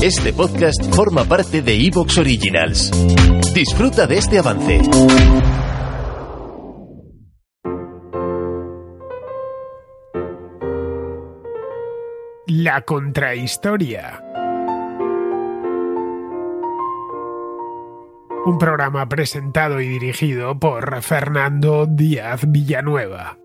Este podcast forma parte de Evox Originals. Disfruta de este avance. La contrahistoria. Un programa presentado y dirigido por Fernando Díaz Villanueva.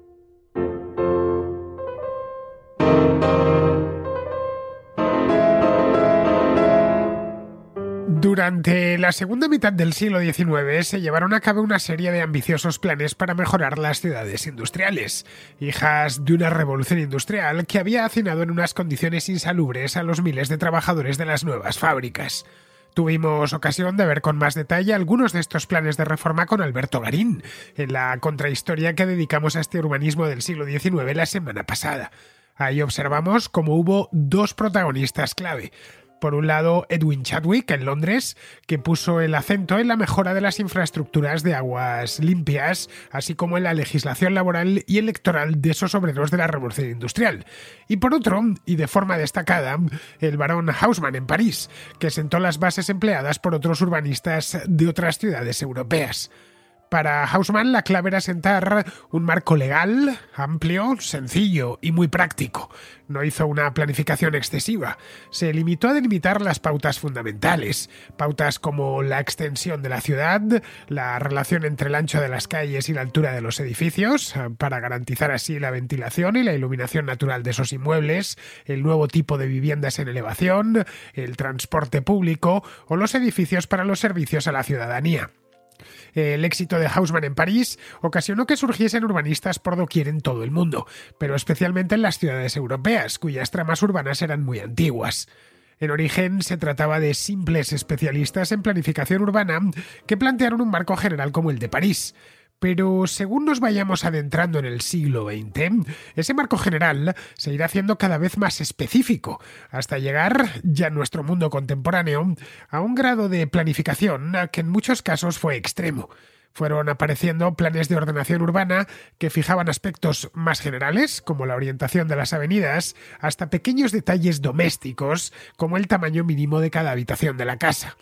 Durante la segunda mitad del siglo XIX se llevaron a cabo una serie de ambiciosos planes para mejorar las ciudades industriales, hijas de una revolución industrial que había hacinado en unas condiciones insalubres a los miles de trabajadores de las nuevas fábricas. Tuvimos ocasión de ver con más detalle algunos de estos planes de reforma con Alberto Garín, en la contrahistoria que dedicamos a este urbanismo del siglo XIX la semana pasada. Ahí observamos cómo hubo dos protagonistas clave, por un lado, Edwin Chadwick en Londres, que puso el acento en la mejora de las infraestructuras de aguas limpias, así como en la legislación laboral y electoral de esos obreros de la Revolución Industrial. Y por otro, y de forma destacada, el barón Haussmann en París, que sentó las bases empleadas por otros urbanistas de otras ciudades europeas. Para Hausmann la clave era sentar un marco legal, amplio, sencillo y muy práctico. No hizo una planificación excesiva. Se limitó a delimitar las pautas fundamentales, pautas como la extensión de la ciudad, la relación entre el ancho de las calles y la altura de los edificios, para garantizar así la ventilación y la iluminación natural de esos inmuebles, el nuevo tipo de viviendas en elevación, el transporte público o los edificios para los servicios a la ciudadanía. El éxito de Haussmann en París ocasionó que surgiesen urbanistas por doquier en todo el mundo, pero especialmente en las ciudades europeas, cuyas tramas urbanas eran muy antiguas. En origen se trataba de simples especialistas en planificación urbana que plantearon un marco general como el de París. Pero según nos vayamos adentrando en el siglo XX, ese marco general se irá haciendo cada vez más específico, hasta llegar, ya en nuestro mundo contemporáneo, a un grado de planificación que en muchos casos fue extremo fueron apareciendo planes de ordenación urbana que fijaban aspectos más generales, como la orientación de las avenidas, hasta pequeños detalles domésticos, como el tamaño mínimo de cada habitación de la casa.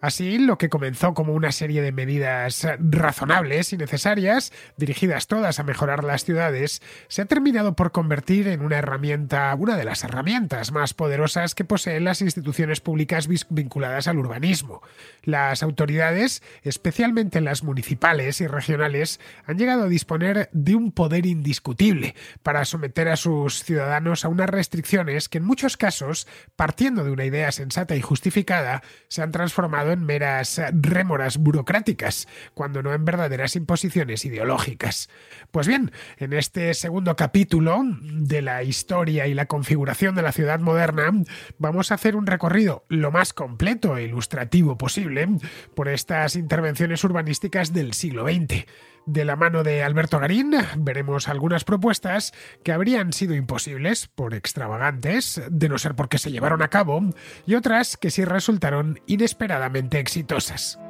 Así, lo que comenzó como una serie de medidas razonables y necesarias, dirigidas todas a mejorar las ciudades, se ha terminado por convertir en una herramienta, una de las herramientas más poderosas que poseen las instituciones públicas vinculadas al urbanismo. Las autoridades, especialmente las municipales y regionales, han llegado a disponer de un poder indiscutible para someter a sus ciudadanos a unas restricciones que en muchos casos, partiendo de una idea sensata y justificada, se han transformado en meras rémoras burocráticas, cuando no en verdaderas imposiciones ideológicas. Pues bien, en este segundo capítulo de la historia y la configuración de la ciudad moderna, vamos a hacer un recorrido lo más completo e ilustrativo posible por estas intervenciones urbanísticas del siglo XX. De la mano de Alberto Garín veremos algunas propuestas que habrían sido imposibles por extravagantes, de no ser porque se llevaron a cabo, y otras que sí resultaron inesperadamente exitosas.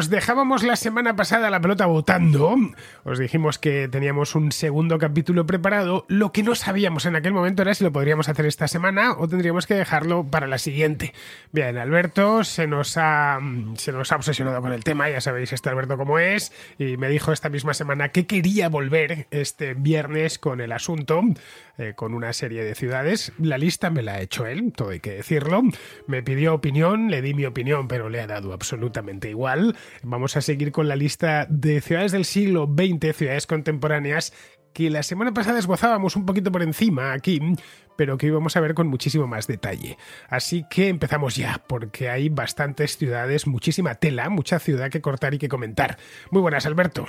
Os dejábamos la semana pasada la pelota votando. Os dijimos que teníamos un segundo capítulo preparado. Lo que no sabíamos en aquel momento era si lo podríamos hacer esta semana o tendríamos que dejarlo para la siguiente. Bien, Alberto se nos ha, se nos ha obsesionado con el tema. Ya sabéis este Alberto cómo es. Y me dijo esta misma semana que quería volver este viernes con el asunto. Eh, con una serie de ciudades. La lista me la ha hecho él, todo hay que decirlo. Me pidió opinión, le di mi opinión, pero le ha dado absolutamente igual. Vamos a seguir con la lista de ciudades del siglo XX, ciudades contemporáneas, que la semana pasada esbozábamos un poquito por encima aquí, pero que íbamos a ver con muchísimo más detalle. Así que empezamos ya, porque hay bastantes ciudades, muchísima tela, mucha ciudad que cortar y que comentar. Muy buenas, Alberto.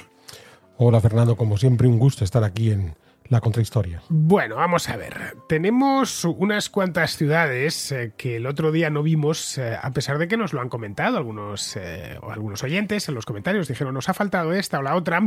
Hola, Fernando, como siempre, un gusto estar aquí en la contrahistoria. Bueno, vamos a ver. Tenemos unas cuantas ciudades eh, que el otro día no vimos, eh, a pesar de que nos lo han comentado algunos, eh, algunos oyentes en los comentarios. Dijeron, nos ha faltado esta o la otra,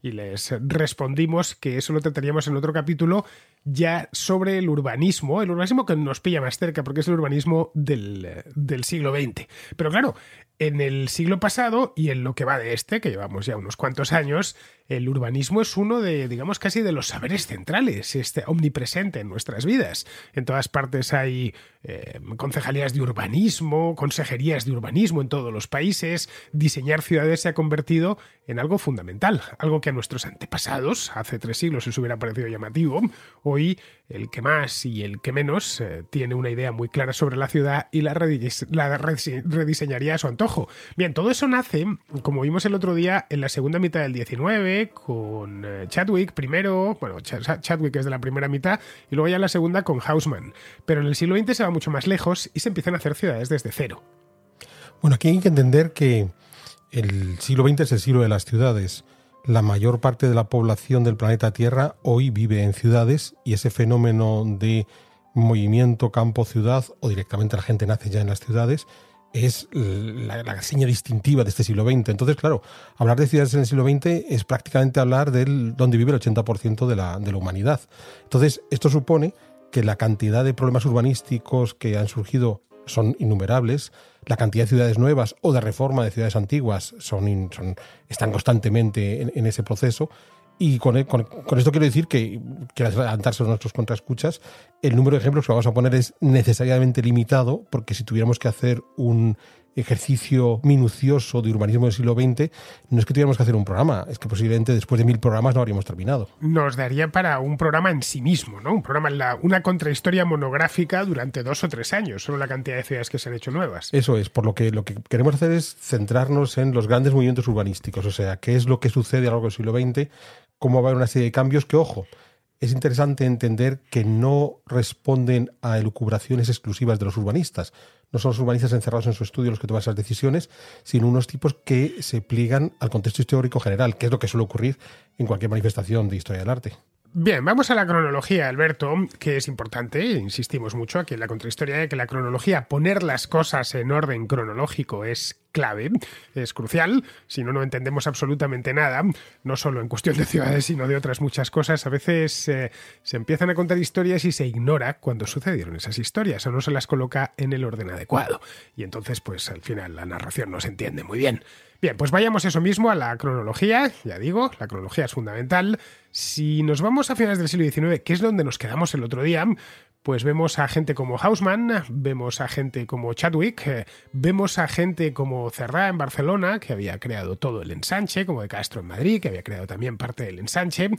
y les respondimos que eso lo trataríamos en otro capítulo ya sobre el urbanismo, el urbanismo que nos pilla más cerca, porque es el urbanismo del, del siglo XX. Pero claro, en el siglo pasado y en lo que va de este, que llevamos ya unos cuantos años, el urbanismo es uno de, digamos, casi de los saberes centrales, este, omnipresente en nuestras vidas. En todas partes hay eh, concejalías de urbanismo, consejerías de urbanismo en todos los países. Diseñar ciudades se ha convertido en algo fundamental, algo que a nuestros antepasados, hace tres siglos, les hubiera parecido llamativo. Hoy, el que más y el que menos eh, tiene una idea muy clara sobre la ciudad y la, rediseñaría a su antojo. Bien, todo eso nace, como vimos el otro día, en la segunda mitad del 19, con eh, Chadwick primero, bueno, Chadwick es de la primera mitad, y luego ya la segunda con Hausman. Pero en el siglo XX se va mucho más lejos y se empiezan a hacer ciudades desde cero. Bueno, aquí hay que entender que el siglo XX es el siglo de las ciudades. La mayor parte de la población del planeta Tierra hoy vive en ciudades y ese fenómeno de movimiento campo-ciudad o directamente la gente nace ya en las ciudades es la, la, seña distintiva de este siglo XX. Entonces, claro, hablar de ciudades en el siglo XX es prácticamente hablar de donde vive el 80% de la, de la humanidad. Entonces, esto supone que la cantidad de problemas urbanísticos que han surgido son innumerables, la cantidad de ciudades nuevas o de reforma de ciudades antiguas son, están constantemente en, ese proceso. Y con, esto quiero decir que, que adelantarse a nuestros contraescuchas, el número de ejemplos que vamos a poner es necesariamente limitado, porque si tuviéramos que hacer un ejercicio minucioso de urbanismo del siglo XX, no es que tuviéramos que hacer un programa, es que posiblemente después de mil programas no habríamos terminado. Nos daría para un programa en sí mismo, ¿no? Un programa, en la, una contrahistoria monográfica durante dos o tres años, solo la cantidad de ciudades que se han hecho nuevas. Eso es, por lo que lo que queremos hacer es centrarnos en los grandes movimientos urbanísticos, o sea, qué es lo que sucede a lo largo del siglo XX, cómo va a haber una serie de cambios que, ojo, es interesante entender que no responden a elucubraciones exclusivas de los urbanistas. No son los urbanistas encerrados en su estudio los que toman esas decisiones, sino unos tipos que se pliegan al contexto histórico general, que es lo que suele ocurrir en cualquier manifestación de historia del arte. Bien, vamos a la cronología, Alberto, que es importante, insistimos mucho aquí en la contrahistoria de que la cronología, poner las cosas en orden cronológico es clave, es crucial, si no, no entendemos absolutamente nada, no solo en cuestión de ciudades, sino de otras muchas cosas. A veces eh, se empiezan a contar historias y se ignora cuando sucedieron esas historias o no se las coloca en el orden adecuado. Y entonces, pues al final la narración no se entiende muy bien. Bien, pues vayamos eso mismo a la cronología, ya digo, la cronología es fundamental. Si nos vamos a finales del siglo XIX, que es donde nos quedamos el otro día, pues vemos a gente como Hausmann, vemos a gente como Chadwick, eh, vemos a gente como Cerdá en Barcelona, que había creado todo el ensanche, como de Castro en Madrid, que había creado también parte del ensanche,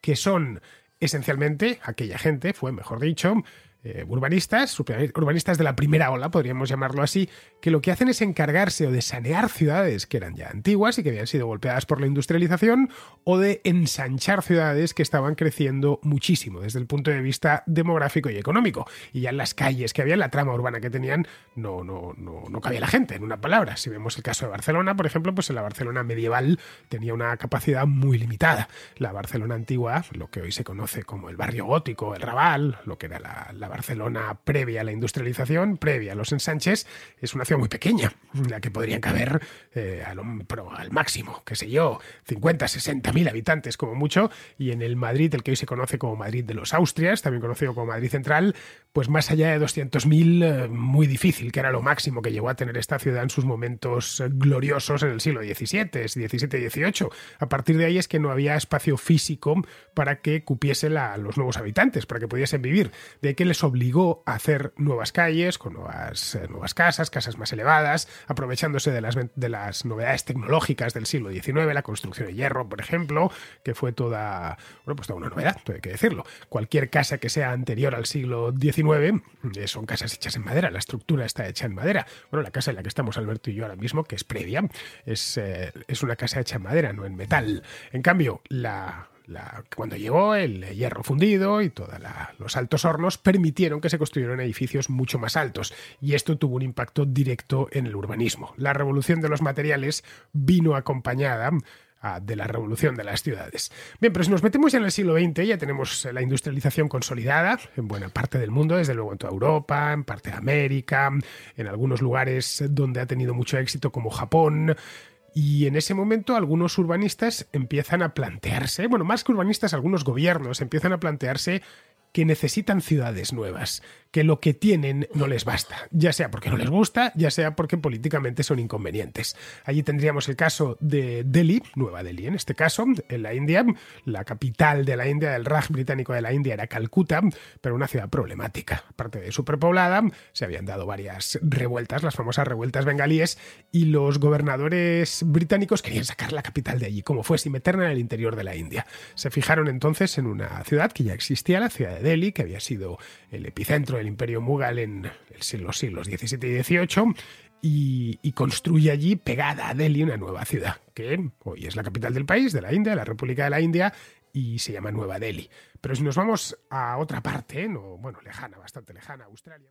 que son esencialmente aquella gente, fue mejor dicho, eh, urbanistas, urbanistas de la primera ola, podríamos llamarlo así, que lo que hacen es encargarse o de sanear ciudades que eran ya antiguas y que habían sido golpeadas por la industrialización, o de ensanchar ciudades que estaban creciendo muchísimo desde el punto de vista demográfico y económico. Y ya en las calles que había, en la trama urbana que tenían, no, no, no, no cabía la gente, en una palabra. Si vemos el caso de Barcelona, por ejemplo, pues en la Barcelona medieval tenía una capacidad muy limitada. La Barcelona antigua, lo que hoy se conoce como el barrio gótico, el Raval, lo que era la Barcelona previa a la industrialización, previa a los ensanches, es una ciudad muy pequeña, la que podrían caber eh, al, máximo, qué sé yo, 50, 60 mil habitantes como mucho, y en el Madrid, el que hoy se conoce como Madrid de los Austrias, también conocido como Madrid Central, pues más allá de 200.000, eh, muy difícil, que era lo máximo que llegó a tener esta ciudad en sus momentos eh, gloriosos en el siglo XVII, XVII XVIII. A partir de ahí es que no había espacio físico para que cupiese a los nuevos habitantes, para que pudiesen vivir. De que les obligó a hacer nuevas calles, con nuevas, eh, nuevas casas, casas más elevadas, aprovechándose de las, de las novedades tecnológicas del siglo XIX, la construcción de hierro, por ejemplo, que fue toda, bueno, pues toda una novedad, hay que decirlo. Cualquier casa que sea anterior al siglo XIX eh, son casas hechas en madera, la estructura está hecha en madera. Bueno, la casa en la que estamos Alberto y yo ahora mismo, que es previa, es, eh, es una casa hecha en madera, no en metal. En cambio, la cuando llegó el hierro fundido y todos los altos hornos permitieron que se construyeran edificios mucho más altos y esto tuvo un impacto directo en el urbanismo. La revolución de los materiales vino acompañada ah, de la revolución de las ciudades. Bien, pero si nos metemos en el siglo XX, ya tenemos la industrialización consolidada en buena parte del mundo, desde luego en toda Europa, en parte de América, en algunos lugares donde ha tenido mucho éxito como Japón, y en ese momento algunos urbanistas empiezan a plantearse, bueno, más que urbanistas, algunos gobiernos empiezan a plantearse que necesitan ciudades nuevas, que lo que tienen no les basta, ya sea porque no les gusta, ya sea porque políticamente son inconvenientes. Allí tendríamos el caso de Delhi, Nueva Delhi en este caso, en la India, la capital de la India, del Raj británico de la India era Calcuta, pero una ciudad problemática. Aparte de superpoblada, se habían dado varias revueltas, las famosas revueltas bengalíes, y los gobernadores británicos querían sacar la capital de allí, como fue sin meterla en el interior de la India. Se fijaron entonces en una ciudad que ya existía, la ciudad de Delhi, que había sido el epicentro del imperio mughal en los siglos XVII y XVIII, y, construye allí, pegada a Delhi, una nueva ciudad, que hoy es la capital del país, de la India, la República de la India, y se llama Nueva Delhi. Pero si nos vamos a otra parte, no, bueno, lejana, bastante lejana, Australia.